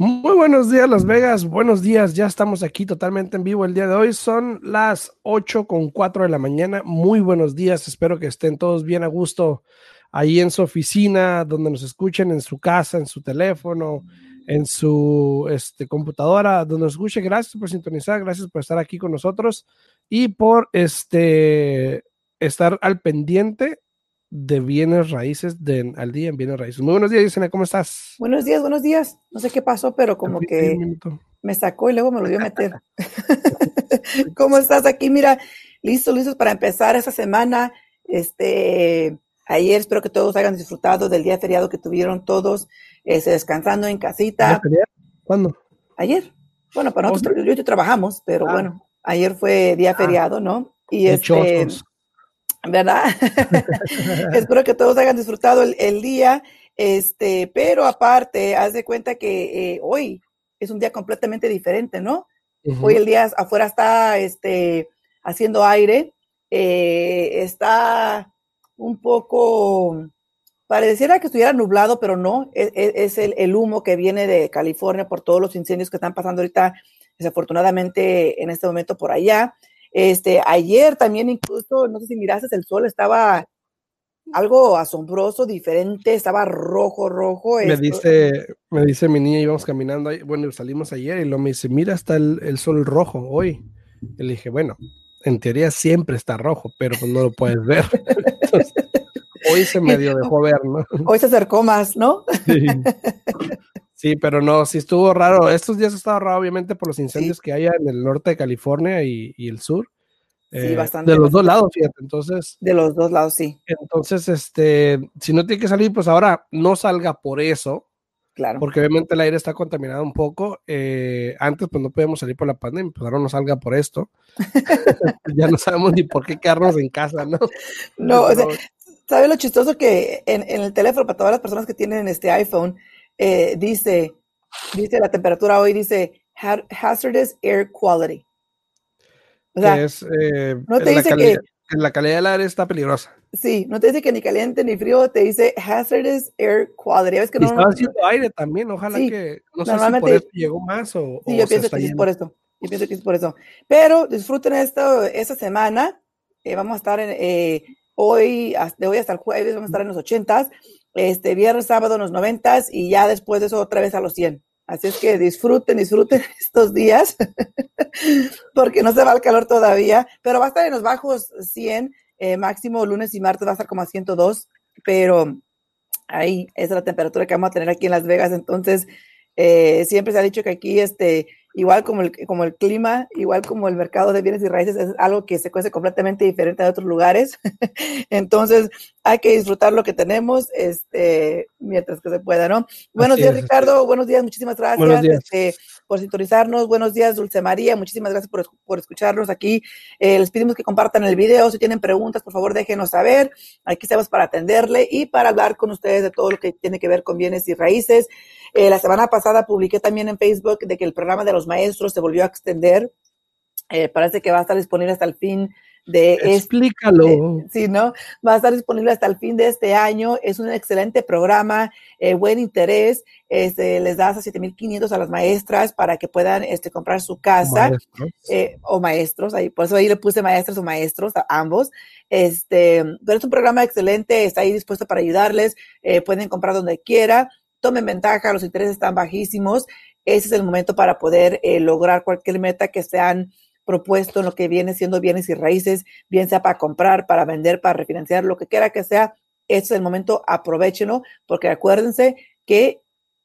Muy buenos días, Las Vegas. Buenos días. Ya estamos aquí totalmente en vivo el día de hoy. Son las 8 con 4 de la mañana. Muy buenos días. Espero que estén todos bien a gusto ahí en su oficina, donde nos escuchen, en su casa, en su teléfono, en su este, computadora, donde nos escuche. Gracias por sintonizar. Gracias por estar aquí con nosotros y por este, estar al pendiente de bienes raíces de, al día en bienes raíces. Muy buenos días, Yesenia, ¿cómo estás? Buenos días, buenos días. No sé qué pasó, pero como que me sacó y luego me lo dio a meter. ¿Cómo estás aquí? Mira, listo, listos para empezar esta semana. Este, ayer espero que todos hayan disfrutado del día feriado que tuvieron todos, este, descansando en casita. ¿Cuándo? Ayer. Bueno, para nosotros, yo y yo trabajamos, pero ah. bueno, ayer fue día ah. feriado, ¿no? Y este, ¿verdad? Espero que todos hayan disfrutado el, día, este, pero aparte, haz de cuenta que eh, hoy es un día completamente diferente, ¿no? Hoy el día afuera está, este, haciendo aire, eh, está un poco, pareciera que estuviera nublado, pero no, e, e, es, el, el, humo que viene de California por todos los incendios que están pasando ahorita, desafortunadamente en este momento por allá. Este, ayer también incluso, no sé si miraste, el sol estaba algo asombroso, diferente, estaba rojo, rojo. Me dice, me dice mi niña, íbamos caminando, bueno, salimos ayer y lo me dice, mira, está el, sol rojo hoy. Y le dije, bueno, en teoría siempre está rojo, pero pues no lo puedes ver. hoy se medio dejó ver, ¿no? Hoy se acercó más, ¿no? Sí. Sí, pero no, sí estuvo raro. Estos días ha estado raro, obviamente, por los incendios que hay en el norte de California y, el sur. Sí, eh, bastante. De los dos lados, fíjate. Entonces. De los dos lados, sí. Entonces, este, si no tiene que salir, pues ahora no salga por eso. Claro. Porque obviamente el aire está contaminado un poco. Eh, antes, pues no podíamos salir por la pandemia, pues ahora no salga por esto. ya no sabemos ni por qué quedarnos en casa, ¿no? No, o sea, ¿sabes lo chistoso que en, en, el teléfono, para todas las personas que tienen este iPhone, eh, dice, dice la temperatura hoy, dice hazardous air quality. O sea, es, eh, no te dice que la calidad del aire está peligrosa. Sí, no te dice que ni caliente ni frío, te dice hazardous air quality. ¿Ves que no, estaba haciendo aire también, ojalá que no sé si por eso llegó más o. Sí, yo pienso que es por eso. Yo pienso que es por eso. Pero disfruten esto esta semana. Eh, vamos a estar en, eh, hoy, de hoy hasta el jueves, vamos a estar en los ochentas este viernes, sábado en los noventas y ya después de eso otra vez a los 100. Así es que disfruten, disfruten estos días, porque no se va el calor todavía, pero va a estar en los bajos 100, eh, máximo lunes y martes va a estar como a 102, pero ahí es la temperatura que vamos a tener aquí en Las Vegas. Entonces, eh, siempre se ha dicho que aquí este, igual como el, como el clima, igual como el mercado de bienes y raíces, es algo que se cuece completamente diferente de otros lugares. Entonces, hay que disfrutar lo que tenemos este, mientras que se pueda, ¿no? Buenos días, Ricardo. Buenos días, muchísimas gracias este, por sintonizarnos. Buenos días, Dulce María. Muchísimas gracias por, por escucharnos aquí. Eh, les pedimos que compartan el video. Si tienen preguntas, por favor, déjenos saber. Aquí estamos para atenderle y para hablar con ustedes de todo lo que tiene que ver con bienes y raíces. Eh, la semana pasada publiqué también en Facebook de que el programa de los maestros se volvió a extender. Eh, parece que va a estar disponible hasta el fin de este Explícalo. sí, ¿no? Va a estar disponible hasta el fin de este año. Es un excelente programa, eh, buen interés. Este, les da hasta 7.500 a las maestras para que puedan este, comprar su casa. o maestros, ahí, por eso ahí le puse maestras o maestros, a ambos. Este, pero es un programa excelente, está ahí dispuesto para ayudarles. pueden comprar donde quiera tomen ventaja, los intereses están bajísimos. Ese es el momento para poder eh, lograr cualquier meta que se han propuesto en lo que viene siendo bienes y raíces, bien sea para comprar, para vender, para refinanciar, lo que quiera que sea. Ese es el momento, aprovechenlo, porque acuérdense que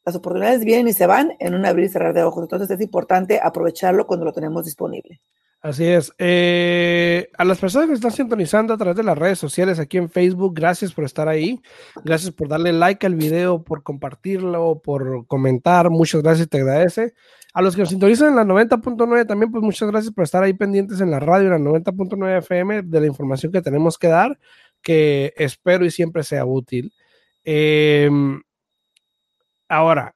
las oportunidades vienen y se van en un abrir y cerrar de ojos. Entonces es importante aprovecharlo cuando lo tenemos disponible. Así es. Eh, a las personas que están sintonizando a través de las redes sociales aquí en Facebook, gracias por estar ahí. Gracias por darle like al video, por compartirlo, por comentar. Muchas gracias, te agradece. A los que nos sintonizan en la 90.9 también, pues muchas gracias por estar ahí pendientes en la radio, en la 90.9 FM, de la información que tenemos que dar, que espero y siempre sea útil. Em, ahora,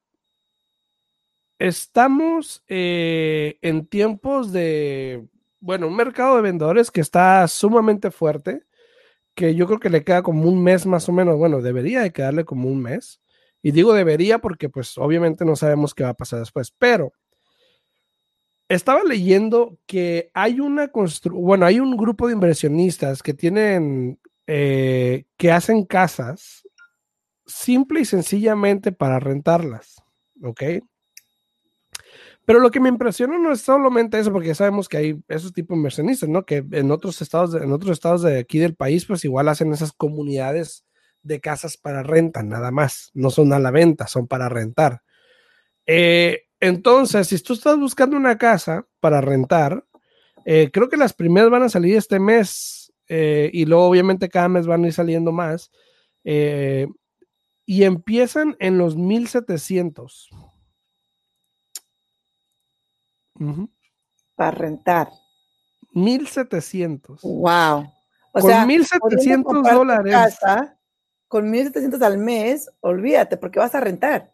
estamos eh, en tiempos de bueno, un mercado de vendedores que está sumamente fuerte, que yo creo que le queda como un mes más o menos, bueno, debería de quedarle como un mes. Y digo debería porque pues obviamente no sabemos qué va a pasar después, pero estaba leyendo que hay una bueno, hay un grupo de inversionistas que tienen, eh, que hacen casas simple y sencillamente para rentarlas, ¿ok? Pero lo que me impresiona no es solamente eso, porque sabemos que hay esos tipos de inversionistas, ¿no? Que en otros estados, en otros estados de aquí del país, pues igual hacen esas comunidades de casas para renta, nada más. No son a la venta, son para rentar. Eh, entonces, si tú estás buscando una casa para rentar, eh, creo que las primeras van a salir este mes eh, y luego obviamente cada mes van a ir saliendo más. y empiezan en los 1700. Para rentar. 1700. Wow. O Con 1700 dólares con 1.700 al mes, olvídate, porque vas a rentar.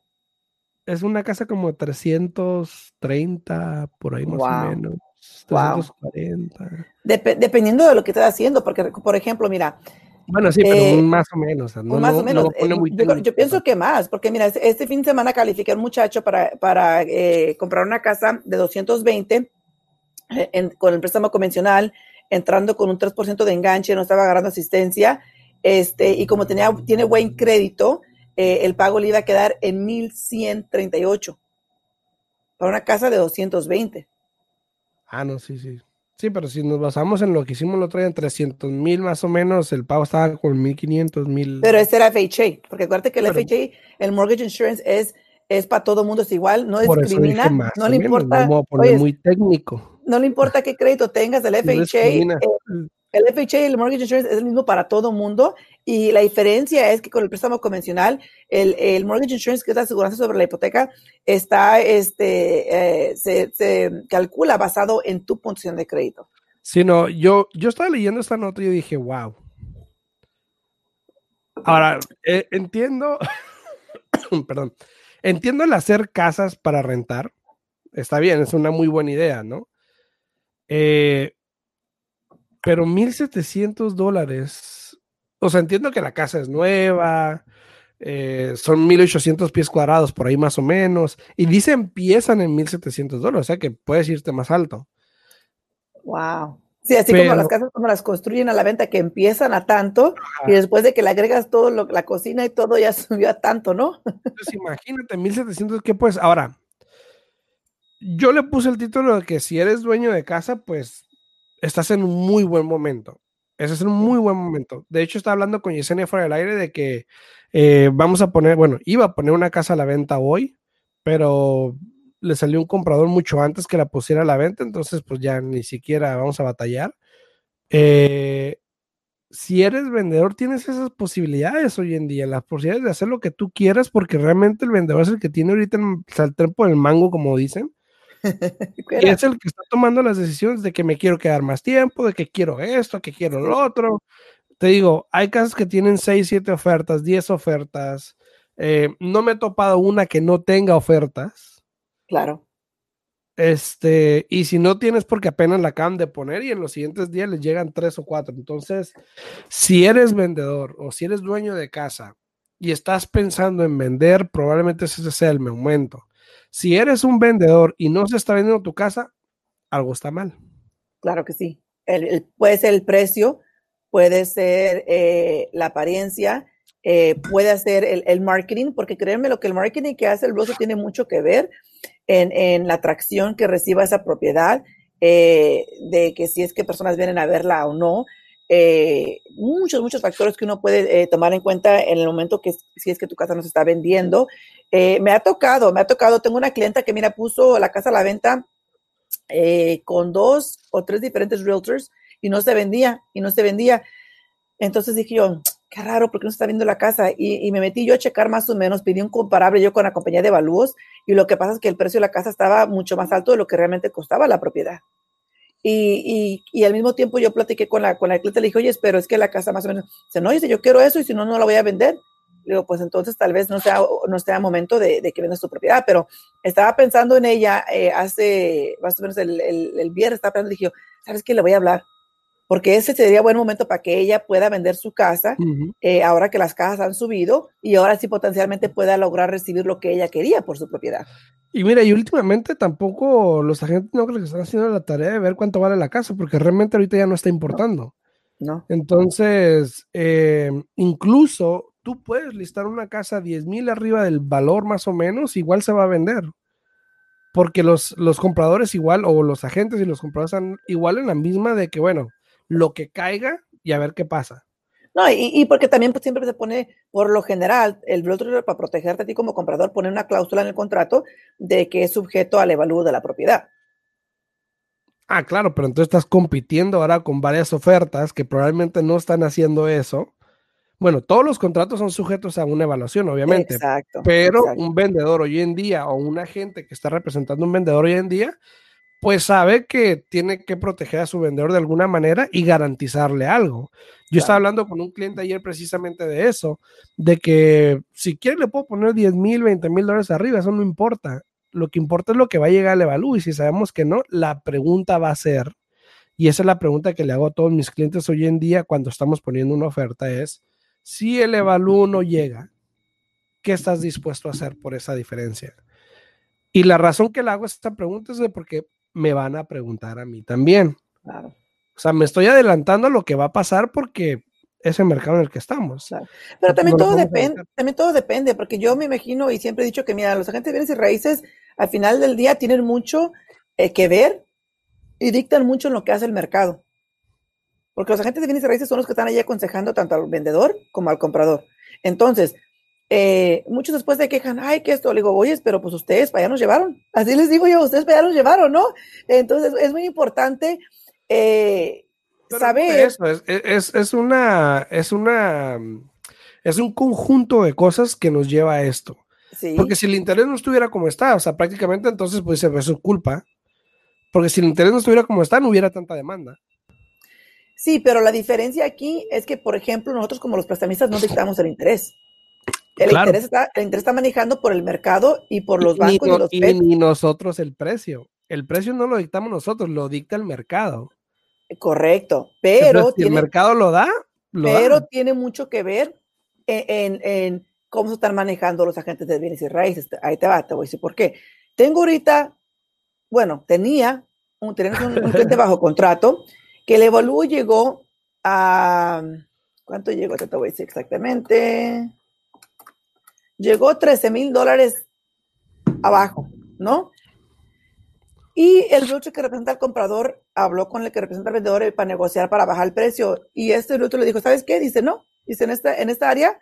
Es una casa como 330, por ahí más o menos. 340. dependiendo de lo que estés haciendo, porque, por ejemplo, mira. Bueno, sí, pero eh, más o menos. más o menos. Eh, yo, pienso que más, porque mira, este fin de semana califiqué a un muchacho para, para eh, comprar una casa de 220 con el préstamo convencional, entrando con un 3% de enganche, no estaba agarrando asistencia este, y como tenía, tiene buen crédito, eh, el pago le iba a quedar en 1138 para una casa de 220. Ah, no, sí, sí. Sí, pero si nos basamos en lo que hicimos el otro día, en 300 mil más o menos, el pago estaba con 1500 mil. Pero ese era FHA, porque acuérdate que el FHA, el mortgage insurance es, es para todo mundo, es igual, no discrimina, no le importa. Vamos a poner muy técnico. No le importa qué crédito tengas, el FHA, el FHA y el mortgage insurance es el mismo para todo mundo y la diferencia es que con el préstamo convencional, el, el mortgage insurance, que es la aseguranza sobre la hipoteca, está, este, eh, se, calcula basado en tu puntuación de crédito. Sí, no, yo, yo estaba leyendo esta nota y yo dije, wow. Ahora, eh, entiendo, perdón, entiendo el hacer casas para rentar. Está bien, es una muy buena idea, ¿no? Eh, pero 1.700 dólares. O sea, entiendo que la casa es nueva, eh, son 1.800 pies cuadrados por ahí más o menos. Y dice empiezan en 1.700 dólares, o sea que puedes irte más alto. Wow. Sí, así como las casas como las construyen a la venta que empiezan a tanto y después de que le agregas todo lo, la cocina y todo ya subió a tanto, ¿no? Pues imagínate, 1700, ¿qué pues? Ahora, yo le puse el título de que si eres dueño de casa, pues estás en un muy buen momento. Ese es un muy buen momento. De hecho, estaba hablando con Yesenia fuera del aire de que eh, vamos a poner, bueno, iba a poner una casa a la venta hoy, pero le salió un comprador mucho antes que la pusiera a la venta, entonces pues ya ni siquiera vamos a batallar. Eh, si eres vendedor, tienes esas posibilidades hoy en día, las posibilidades de hacer lo que tú quieras, porque realmente el vendedor es el que tiene ahorita el saltar por el mango, como dicen. y es el que está tomando las decisiones de que me quiero quedar más tiempo, de que quiero esto, que quiero lo otro. Te digo, hay casas que tienen 6, 7 ofertas, 10 ofertas. Eh, no me he topado una que no tenga ofertas. Claro. Este, y si no tienes porque apenas la acaban de poner y en los siguientes días les llegan tres o cuatro. Entonces, si eres vendedor o si eres dueño de casa y estás pensando en vender, probablemente ese sea el momento. Si eres un vendedor y no se está vendiendo tu casa, algo está mal. Claro que sí. puede ser el precio, puede ser eh, la apariencia, eh, puede ser el, marketing, porque créanme lo que el marketing que hace el broso tiene mucho que ver en, la atracción que reciba esa propiedad, eh, de que si es que personas vienen a verla o no. Muchos, muchos factores que uno puede tomar en cuenta en el momento que si es que tu casa no se está vendiendo. Eh, me ha tocado, me ha tocado, tengo una clienta que, mira, puso la casa a la venta eh, con dos o tres diferentes realtors y no se vendía, y no se vendía. Entonces dije yo, qué raro, porque no se está viendo la casa? Y, me metí yo a checar más o menos, pedí un comparable yo con la compañía de Valúos y lo que pasa es que el precio de la casa estaba mucho más alto de lo que realmente costaba la propiedad. Y, y, al mismo tiempo yo platiqué con la, con la clienta, le dije, oye, pero es que la casa más o menos, se no, dice, yo quiero eso y si no, no la voy a vender digo, pues entonces tal vez no sea, no sea momento de, que vendas tu propiedad, pero estaba pensando en ella eh, hace más o menos el, el, viernes, estaba pensando, dije, ¿sabes qué? Le voy a hablar. Porque ese sería buen momento para que ella pueda vender su casa eh, ahora que las casas han subido y ahora sí potencialmente pueda lograr recibir lo que ella quería por su propiedad. Y mira, y últimamente tampoco los agentes no creo que están haciendo la tarea de ver cuánto vale la casa, porque realmente ahorita ya no está importando. No. Entonces, eh, incluso tú puedes listar una casa 10 mil arriba del valor más o menos, igual se va a vender. Porque los, los compradores igual, o los agentes y los compradores están igual en la misma de que, bueno, lo que caiga y a ver qué pasa. No, y, porque también pues, siempre se pone, por lo general, el otro para protegerte a ti como comprador, pone una cláusula en el contrato de que es sujeto al evalúo de la propiedad. Ah, claro, pero entonces estás compitiendo ahora con varias ofertas que probablemente no están haciendo eso. Bueno, todos los contratos son sujetos a una evaluación, obviamente. Exacto. Pero un vendedor hoy en día o un agente que está representando un vendedor hoy en día pues sabe que tiene que proteger a su vendedor de alguna manera y garantizarle algo. Yo estaba hablando con un cliente ayer precisamente de eso, de que si quiere le puedo poner 10 mil, 20 mil dólares arriba, eso no importa. Lo que importa es lo que va a llegar al evalú y si sabemos que no, la pregunta va a ser, y esa es la pregunta que le hago a todos mis clientes hoy en día cuando estamos poniendo una oferta, es, si el evalú no llega, ¿qué estás dispuesto a hacer por esa diferencia? Y la razón que le hago esta pregunta es de porque me van a preguntar a mí también. Claro. O sea, me estoy adelantando a lo que va a pasar porque es el mercado en el que estamos. Pero también todo depende, también todo depende, porque yo me imagino y siempre he dicho que, mira, los agentes de bienes y raíces al final del día tienen mucho eh, que ver y dictan mucho en lo que hace el mercado. Porque los agentes de bienes y raíces son los que están ahí aconsejando tanto al vendedor como al comprador. Entonces, eh, muchos después de quejan, ay, que esto, le digo, oye, pero pues ustedes para allá nos llevaron. Así les digo yo, ustedes para allá nos llevaron, ¿no? Entonces es muy importante eh, saber. Eso es, es, es, una, es una, es un conjunto de cosas que nos lleva a esto. Porque si el interés no estuviera como está, o sea, prácticamente entonces pues es culpa. Porque si el interés no estuviera como está, no hubiera tanta demanda. Sí, pero la diferencia aquí es que, por ejemplo, nosotros como los prestamistas no dictamos el interés. El, interés está, el interés está manejando por el mercado y por los bancos y, los y ni nosotros el precio. El precio no lo dictamos nosotros, lo dicta el mercado. Correcto, pero... si el mercado lo da, pero tiene mucho que ver en, cómo se están manejando los agentes de bienes y raíces. Ahí te va, te voy a decir por qué. Tengo ahorita, bueno, tenía un, un, cliente bajo contrato que el evalúo llegó a... ¿Cuánto llegó? Te voy a decir exactamente llegó 13 mil dólares abajo, ¿no? Y el broche que representa al comprador habló con el que representa al vendedor para negociar para bajar el precio. Y este otro le dijo, ¿sabes qué? Dice, no. Dice, en esta, en esta área,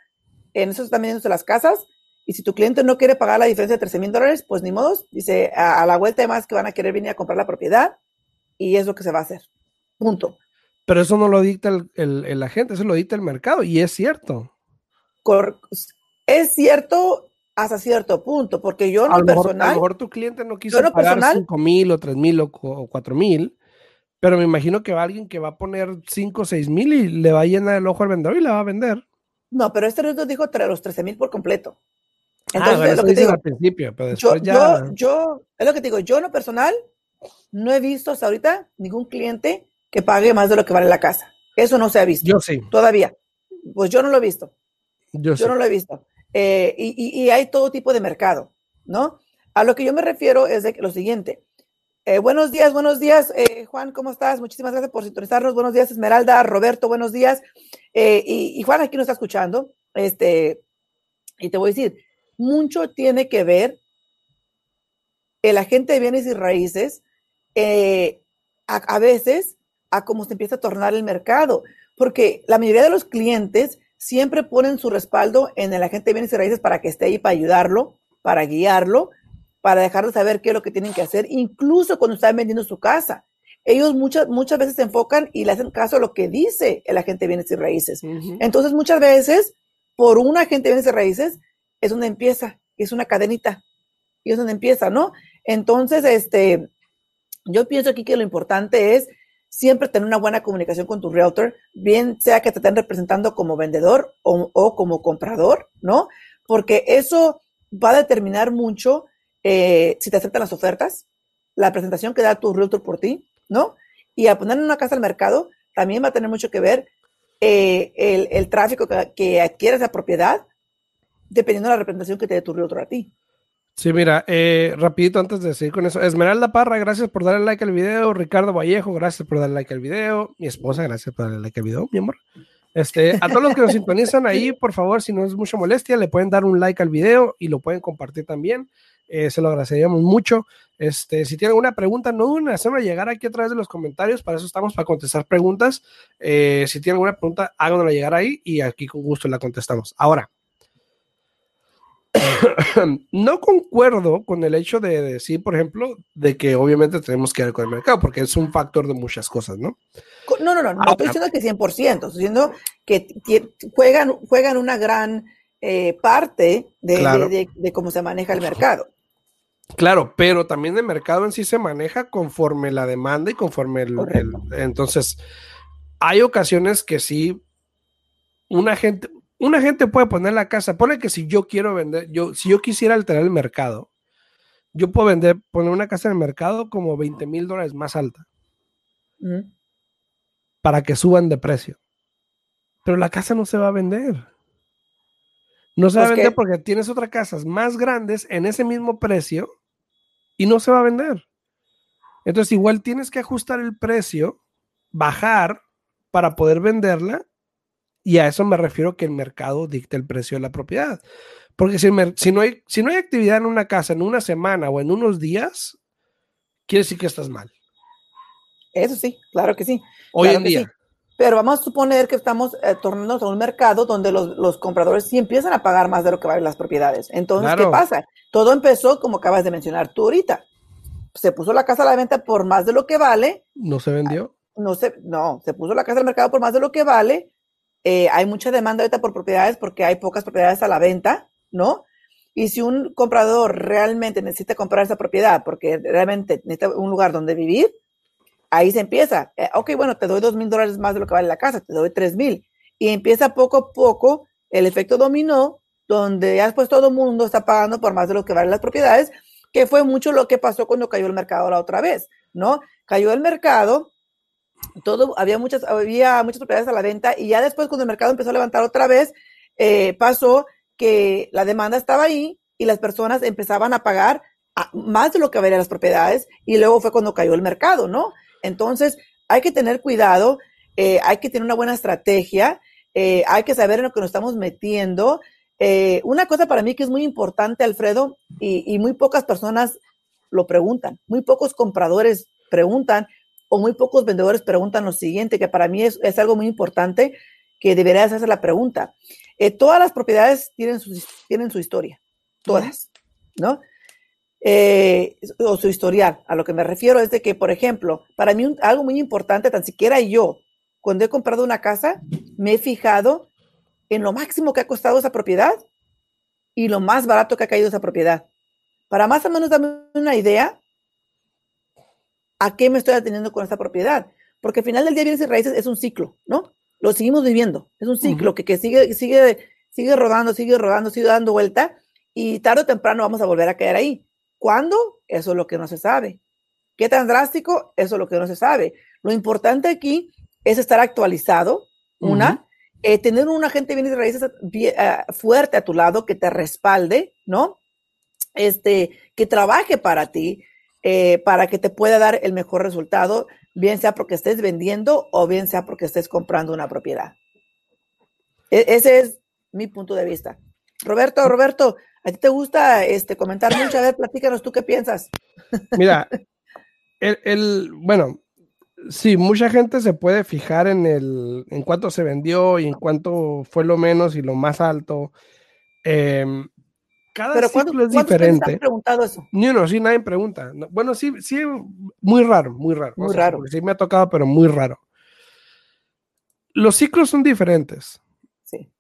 en eso están vendiendo las casas. Y si tu cliente no quiere pagar la diferencia de 13 mil dólares, pues ni modo. Dice, a, la vuelta más que van a querer venir a comprar la propiedad. Y es lo que se va a hacer. Punto. Pero eso no lo dicta el, el, agente, eso lo dicta el mercado. Y es cierto. Es cierto hasta cierto punto, porque yo no personal. a lo mejor tu cliente no quiso pagar cinco mil o tres mil o, cuatro mil, pero me imagino que va alguien que va a poner cinco o seis mil y le va a llenar el ojo al vendedor y la va a vender. No, pero este nos dijo los 13 mil por completo. Ah, Entonces, ah, lo que digo, al principio, pero después yo, ya... yo, es lo que te digo, yo en lo personal no he visto hasta ahorita ningún cliente que pague más de lo que vale la casa. Eso no se ha visto. Yo sí. Todavía. Pues yo no lo he visto. Yo, yo no lo he visto. Eh, y, hay todo tipo de mercado, ¿no? A lo que yo me refiero es de lo siguiente. Eh, buenos días, buenos días, eh, Juan, ¿cómo estás? Muchísimas gracias por sintonizarnos. Buenos días, Esmeralda, Roberto, buenos días. Y, Juan aquí nos está escuchando. Este, y te voy a decir, mucho tiene que ver el agente de bienes y raíces a, a veces a cómo se empieza a tornar el mercado, porque la mayoría de los clientes siempre ponen su respaldo en el agente de bienes y raíces para que esté ahí para ayudarlo, para guiarlo, para dejarle saber qué es lo que tienen que hacer, incluso cuando están vendiendo su casa. Ellos muchas, muchas veces se enfocan y le hacen caso a lo que dice el agente de bienes y raíces. Entonces, muchas veces, por un agente de bienes y raíces, es donde empieza, es una cadenita, y es donde empieza, ¿no? Entonces, este, yo pienso aquí que lo importante es siempre tener una buena comunicación con tu realtor, bien sea que te estén representando como vendedor o, como comprador, ¿no? Porque eso va a determinar mucho eh, si te aceptan las ofertas, la presentación que da tu realtor por ti, ¿no? Y a poner una casa al mercado, también va a tener mucho que ver eh, el, el, tráfico que, que, adquiere esa propiedad, dependiendo de la representación que te dé tu realtor a ti. Sí, mira, eh, rapidito antes de seguir con eso. Esmeralda Parra, gracias por darle like al video. Ricardo Vallejo, gracias por darle like al video. Mi esposa, gracias por darle like al video, mi amor. Este, a todos los que nos sintonizan ahí, por favor, si no es mucha molestia, le pueden dar un like al video y lo pueden compartir también. Eh, se lo agradeceríamos mucho. Este, si tienen alguna pregunta, no duden en hacerme llegar aquí a través de los comentarios. Para eso estamos, para contestar preguntas. Eh, si tienen alguna pregunta, háganosla llegar ahí y aquí con gusto la contestamos. Ahora, no concuerdo con el hecho de decir, por ejemplo, de que obviamente tenemos que ir con el mercado, porque es un factor de muchas cosas, ¿no? No, no, no, no estoy diciendo que 100%, estoy diciendo que juegan, juegan una gran eh, parte de, de, cómo se maneja el mercado. Claro, pero también el mercado en sí se maneja conforme la demanda y conforme el, el entonces hay ocasiones que sí una gente, una gente puede poner la casa, pone que si yo quiero vender, yo, si yo quisiera alterar el mercado, yo puedo vender, poner una casa en el mercado como 20 mil dólares más alta. Para que suban de precio. Pero la casa no se va a vender. No se va a pues vender porque tienes otras casas más grandes en ese mismo precio y no se va a vender. Entonces igual tienes que ajustar el precio, bajar para poder venderla y a eso me refiero que el mercado dicta el precio de la propiedad. Porque si, si, no hay, si no hay actividad en una casa en una semana o en unos días, quiere decir que estás mal. Eso sí, claro que sí. Hoy en día. Pero vamos a suponer que estamos eh, tornándonos a un mercado donde los, los, compradores sí empiezan a pagar más de lo que valen las propiedades. Entonces, ¿qué pasa? Todo empezó, como acabas de mencionar tú ahorita. Se puso la casa a la venta por más de lo que vale. ¿No se vendió? No se, no, se puso la casa al mercado por más de lo que vale eh, hay mucha demanda ahorita por propiedades porque hay pocas propiedades a la venta, ¿no? Y si un comprador realmente necesita comprar esa propiedad porque realmente necesita un lugar donde vivir, ahí se empieza. Eh, ok, bueno, te doy dos mil dólares más de lo que vale la casa, te doy tres mil. Y empieza poco a poco el efecto dominó, donde ya después todo el mundo está pagando por más de lo que valen las propiedades, que fue mucho lo que pasó cuando cayó el mercado la otra vez, ¿no? Cayó el mercado, todo, había muchas, había muchas propiedades a la venta y ya después cuando el mercado empezó a levantar otra vez, eh, pasó que la demanda estaba ahí y las personas empezaban a pagar más de lo que valían las propiedades y luego fue cuando cayó el mercado, ¿no? Entonces hay que tener cuidado, eh, hay que tener una buena estrategia, eh, hay que saber en lo que nos estamos metiendo. una cosa para mí que es muy importante, Alfredo, y, y muy pocas personas lo preguntan, muy pocos compradores preguntan o muy pocos vendedores preguntan lo siguiente, que para mí es, es algo muy importante que deberías hacer la pregunta. Eh, todas las propiedades tienen su, tienen su historia, todas, ¿no? Eh, o su historial. A lo que me refiero es de que, por ejemplo, para mí algo muy importante, tan siquiera yo, cuando he comprado una casa, me he fijado en lo máximo que ha costado esa propiedad y lo más barato que ha caído esa propiedad. Para más o menos darme una idea ¿a qué me estoy atendiendo con esta propiedad? Porque al final del día bienes y raíces es un ciclo, ¿no? Lo seguimos viviendo, es un ciclo que, que, sigue, sigue, sigue rodando, sigue rodando, sigue dando vuelta y tarde o temprano vamos a volver a caer ahí. ¿Cuándo? Eso es lo que no se sabe. ¿Qué tan drástico? Eso es lo que no se sabe. Lo importante aquí es estar actualizado, una, eh, tener un agente de bienes y raíces eh, fuerte a tu lado que te respalde, ¿no? Este, que trabaje para ti, eh, para que te pueda dar el mejor resultado, bien sea porque estés vendiendo o bien sea porque estés comprando una propiedad. E, ese es mi punto de vista. Roberto, Roberto, ¿a ti te gusta este, comentar mucho? A ver, platícanos tú qué piensas. Mira, el, bueno, sí, mucha gente se puede fijar en el en cuánto se vendió y en cuánto fue lo menos y lo más alto. Eh, cada Pero ciclo es diferente. Han preguntado eso? No, no, sí, nadie pregunta. Bueno, sí, sí, muy raro, muy raro. Muy raro. Sí me ha tocado, pero muy raro. Los ciclos son diferentes. Sí.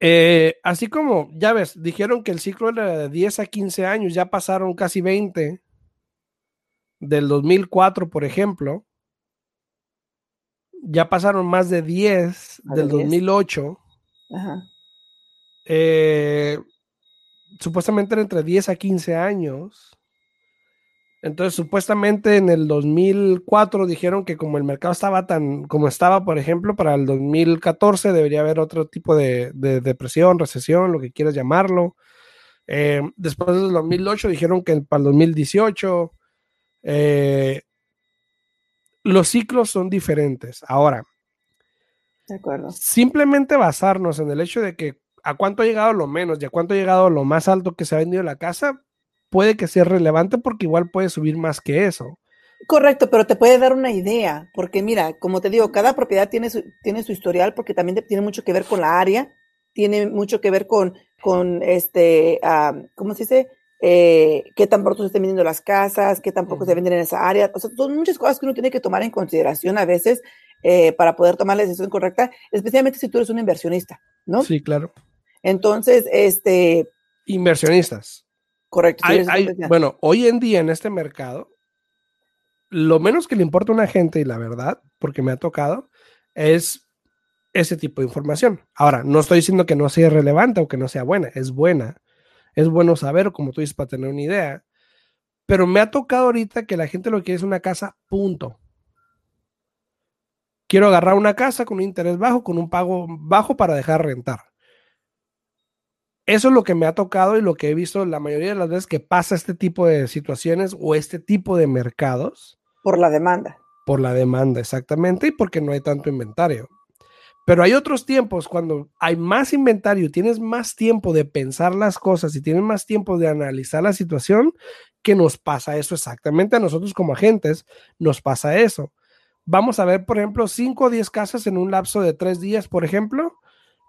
Eh, así como, ya ves, dijeron que el ciclo era de 10 a 15 años, ya pasaron casi 20 del 2004, por ejemplo. Ya pasaron más de 10 del 2008. Ajá. Eh, supuestamente entre 10 a 15 años. Entonces, supuestamente en el 2004 dijeron que como el mercado estaba tan como estaba, por ejemplo, para el 2014 debería haber otro tipo de, depresión, recesión, lo que quieras llamarlo. Eh, después del 2008 dijeron que para el 2018 eh, los ciclos son diferentes. Ahora, de acuerdo. simplemente basarnos en el hecho de que a cuánto ha llegado lo menos y a cuánto ha llegado lo más alto que se ha vendido la casa, puede que sea relevante porque igual puede subir más que eso. Correcto, pero te puede dar una idea, porque mira, como te digo, cada propiedad tiene su, tiene su historial porque también tiene mucho que ver con la área, tiene mucho que ver con, con este, ¿cómo se dice? Eh, qué tan pronto se estén vendiendo las casas, qué tampoco se venden en esa área. O sea, son muchas cosas que uno tiene que tomar en consideración a veces eh, para poder tomar la decisión correcta, especialmente si tú eres un inversionista, ¿no? Sí, claro. Entonces, este... Inversionistas. Correcto. bueno, hoy en día en este mercado, lo menos que le importa a una gente, y la verdad, porque me ha tocado, es ese tipo de información. Ahora, no estoy diciendo que no sea relevante o que no sea buena, es buena. Es bueno saber, como tú dices, para tener una idea. Pero me ha tocado ahorita que la gente lo que quiere es una casa, punto. Quiero agarrar una casa con un interés bajo, con un pago bajo para dejar rentar. Eso es lo que me ha tocado y lo que he visto la mayoría de las veces que pasa este tipo de situaciones o este tipo de mercados. Por la demanda. Por la demanda, exactamente, y porque no hay tanto inventario. Pero hay otros tiempos cuando hay más inventario, tienes más tiempo de pensar las cosas y tienes más tiempo de analizar la situación, que nos pasa eso exactamente a nosotros como agentes, nos pasa eso. Vamos a ver, por ejemplo, 5 o 10 casas en un lapso de 3 días, por ejemplo,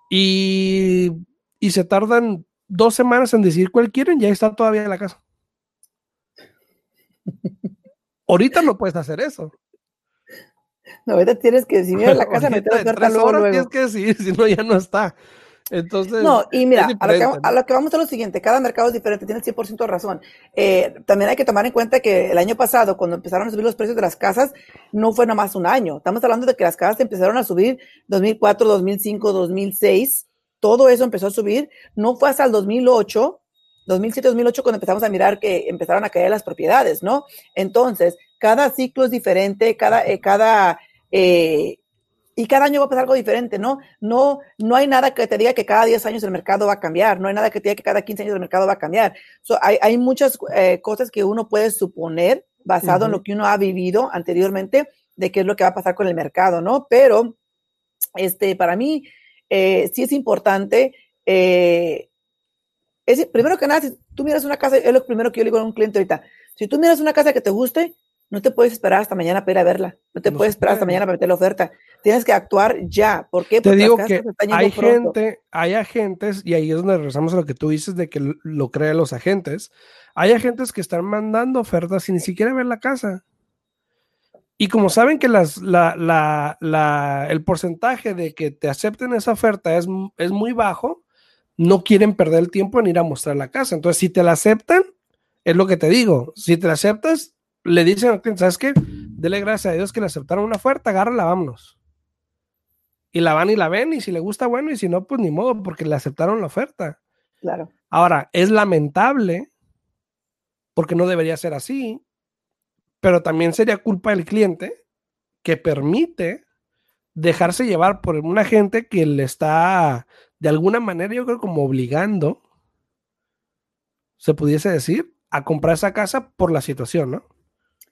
y y se tardan dos semanas en decir cuál quieren y ahí está todavía en la casa. Ahorita no puedes hacer eso. No, ahorita tienes que decir, la casa, meter la oferta luego, luego. Tienes que decir, si no, ya no está. Entonces, no, y mira, a lo, que, vamos a lo siguiente, cada mercado es diferente, tienes 100% de razón. Eh, también hay que tomar en cuenta que el año pasado, cuando empezaron a subir los precios de las casas, no fue nomás un año. Estamos hablando de que las casas empezaron a subir 2004, 2005, 2006 todo eso empezó a subir. No fue hasta el 2008, 2007, 2008 cuando empezamos a mirar que empezaron a caer las propiedades, ¿no? Entonces, cada ciclo es diferente, cada, eh, cada, eh, y cada año va a pasar algo diferente, ¿no? No, no hay nada que te diga que cada 10 años el mercado va a cambiar, no hay nada que te diga que cada 15 años el mercado va a cambiar. hay, hay, muchas eh, cosas que uno puede suponer basado en lo que uno ha vivido anteriormente de qué es lo que va a pasar con el mercado, ¿no? Pero, este, para mí, eh, sí es importante. Eh, es, primero que nada, si tú miras una casa, es lo primero que yo le digo a un cliente ahorita, si tú miras una casa que te guste, no te puedes esperar hasta mañana para ir a verla, no te puedes esperar hasta mañana para meter la oferta, tienes que actuar ya. ¿Por qué? Porque te digo que hay gente, hay agentes, y ahí es donde regresamos a lo que tú dices de que lo crean los agentes, hay agentes que están mandando ofertas sin ni siquiera ver la casa. Y como saben que las, el porcentaje de que te acepten esa oferta es, es, muy bajo, no quieren perder el tiempo en ir a mostrar la casa. Entonces, si te la aceptan, es lo que te digo. Si te la aceptas, le dicen al cliente, ¿sabes qué? Dele gracias a Dios que le aceptaron una oferta, agárrala, vámonos. Y la van y la ven, y si le gusta, bueno, y si no, pues ni modo, porque le aceptaron la oferta. Claro. Ahora, es lamentable, porque no debería ser así, pero también sería culpa del cliente que permite dejarse llevar por una gente que le está de alguna manera, yo creo, como obligando, se pudiese decir, a comprar esa casa por la situación, ¿no?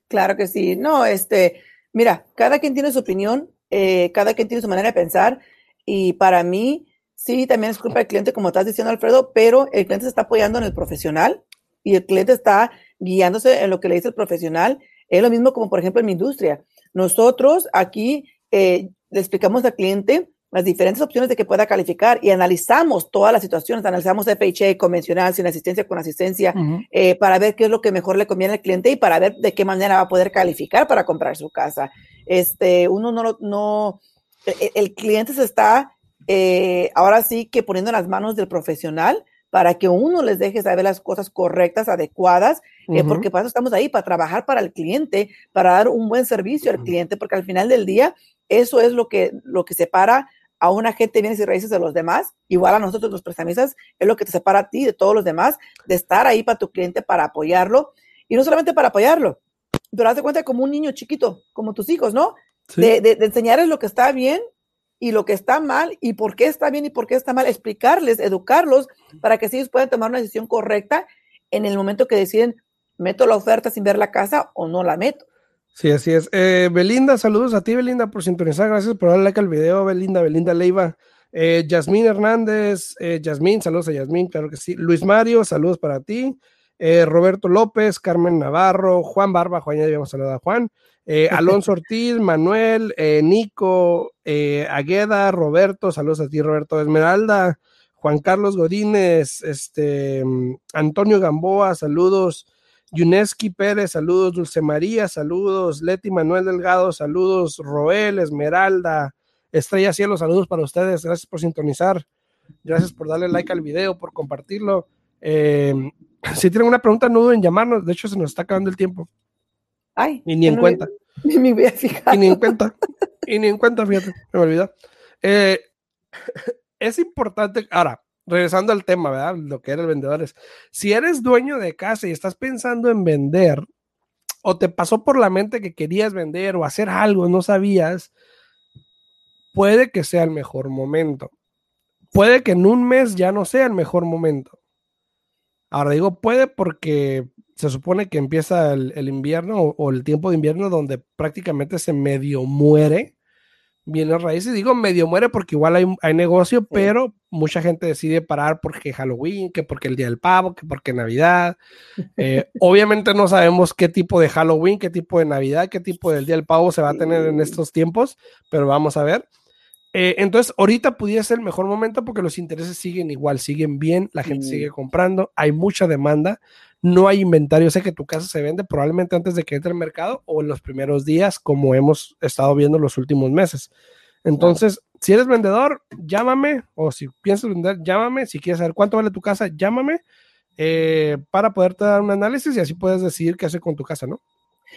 Claro que sí. No, este, mira, cada quien tiene su opinión, eh, cada quien tiene su manera de pensar, y para mí, sí, también es culpa del cliente, como estás diciendo, Alfredo, pero el cliente se está apoyando en el profesional y el cliente está guiándose en lo que le dice el profesional es lo mismo como, por ejemplo, en mi industria. Nosotros aquí eh, le explicamos al cliente las diferentes opciones de que pueda calificar y analizamos todas las situaciones, analizamos FHA convencional, sin asistencia, con asistencia, eh, para ver qué es lo que mejor le conviene al cliente y para ver de qué manera va a poder calificar para comprar su casa. Este, uno no, no, el, el cliente se está eh, ahora sí que poniendo en las manos del profesional para que uno les deje saber las cosas correctas, adecuadas, eh, porque para eso estamos ahí, para trabajar para el cliente, para dar un buen servicio al cliente, porque al final del día eso es lo que, lo que separa a un agente de bienes y raíces de los demás, igual a nosotros los prestamistas, es lo que te separa a ti de todos los demás, de estar ahí para tu cliente, para apoyarlo. Y no solamente para apoyarlo, pero haz de cuenta como un niño chiquito, como tus hijos, ¿no? De, de, enseñarles lo que está bien y lo que está mal y por qué está bien y por qué está mal, explicarles, educarlos para que ellos puedan tomar una decisión correcta en el momento que deciden, meto la oferta sin ver la casa o no la meto. Sí, así es. Eh, Belinda, saludos a ti, Belinda, por sintonizar. Gracias por darle like al video, Belinda, Belinda Leiva. Eh, Yasmín Hernández, eh, Yasmín, saludos a Yasmín, claro que sí. Luis Mario, saludos para ti. Eh, Roberto López, Carmen Navarro, Juan Barba, Juan, ya habíamos saludado a Juan. Alonso Ortiz, Manuel, Nico, Agueda, Roberto, saludos a ti, Roberto Esmeralda, Juan Carlos Godínez, este, Antonio Gamboa, saludos. Yuneski Pérez, saludos. Dulce María, saludos. Leti Manuel Delgado, saludos. Roel, Esmeralda, Estrella Cielo, saludos para ustedes. Gracias por sintonizar. Gracias por darle like al video, por compartirlo. Eh, si tienen una pregunta, no duden en llamarnos. De hecho, se nos está acabando el tiempo. Ay. Y ni en cuenta. Ni me voy a fijar. Y ni en cuenta. y ni en cuenta, fíjate. Me olvidó. Eh, es importante. Ahora, regresando al tema, ¿verdad? Lo que eres vendedores. Si eres dueño de casa y estás pensando en vender, o te pasó por la mente que querías vender o hacer algo, no sabías, puede que sea el mejor momento. Puede que en un mes ya no sea el mejor momento. Ahora digo puede porque se supone que empieza el, invierno o, o, el tiempo de invierno donde prácticamente se medio muere bienes raíces. Digo medio muere porque igual hay, hay negocio, pero mucha gente decide parar porque Halloween, que porque el Día del Pavo, que porque Navidad. Eh, obviamente no sabemos qué tipo de Halloween, qué tipo de Navidad, qué tipo del Día del Pavo se va a tener en estos tiempos, pero vamos a ver. Eh, entonces, ahorita pudiera ser el mejor momento porque los intereses siguen igual, siguen bien, la gente sigue comprando, hay mucha demanda, no hay inventario. Sé que tu casa se vende probablemente antes de que entre el mercado o en los primeros días, como hemos estado viendo los últimos meses. Entonces, si eres vendedor, llámame, o si piensas vender, llámame. Si quieres saber cuánto vale tu casa, llámame eh, para poderte dar un análisis y así puedes decidir qué hacer con tu casa, ¿no?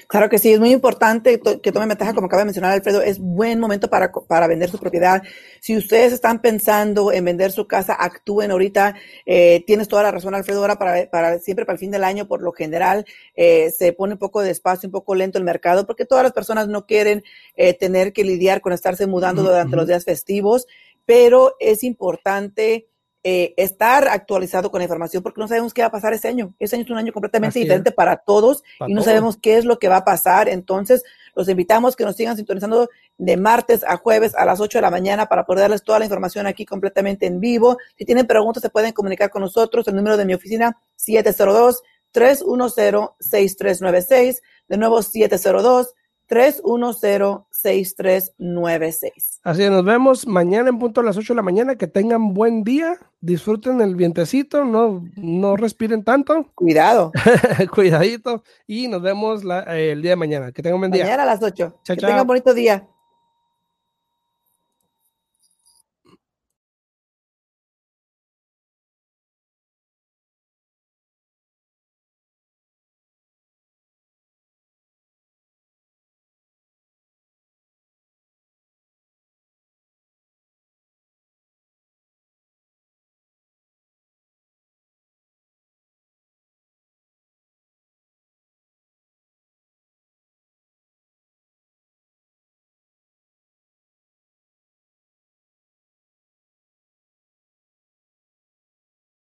Claro que sí, es muy importante que tome ventaja, como acaba de mencionar Alfredo, es buen momento para, para vender su propiedad. Si ustedes están pensando en vender su casa, actúen ahorita. Eh, tienes toda la razón, Alfredo, ahora para, para siempre para el fin del año, por lo general, eh, se pone un poco despacio, un poco lento el mercado, porque todas las personas no quieren eh, tener que lidiar con estarse mudando durante los días festivos, pero es importante eh, estar actualizado con la información porque no sabemos qué va a pasar ese año. Ese año es un año completamente diferente para todos y no sabemos qué es lo que va a pasar. Entonces, los invitamos que nos sigan sintonizando de martes a jueves a las 8 de la mañana para poder darles toda la información aquí completamente en vivo. Si tienen preguntas, se pueden comunicar con nosotros. El número de mi oficina, 702-310-6396. De nuevo, 702 310-6396. Así nos vemos mañana en punto a las 8 de la mañana. Que tengan buen día, disfruten el vientecito, no, no respiren tanto. Cuidado. Cuidadito. Y nos vemos el día de mañana. Que tengan buen día. Mañana a las 8. que tengan bonito día.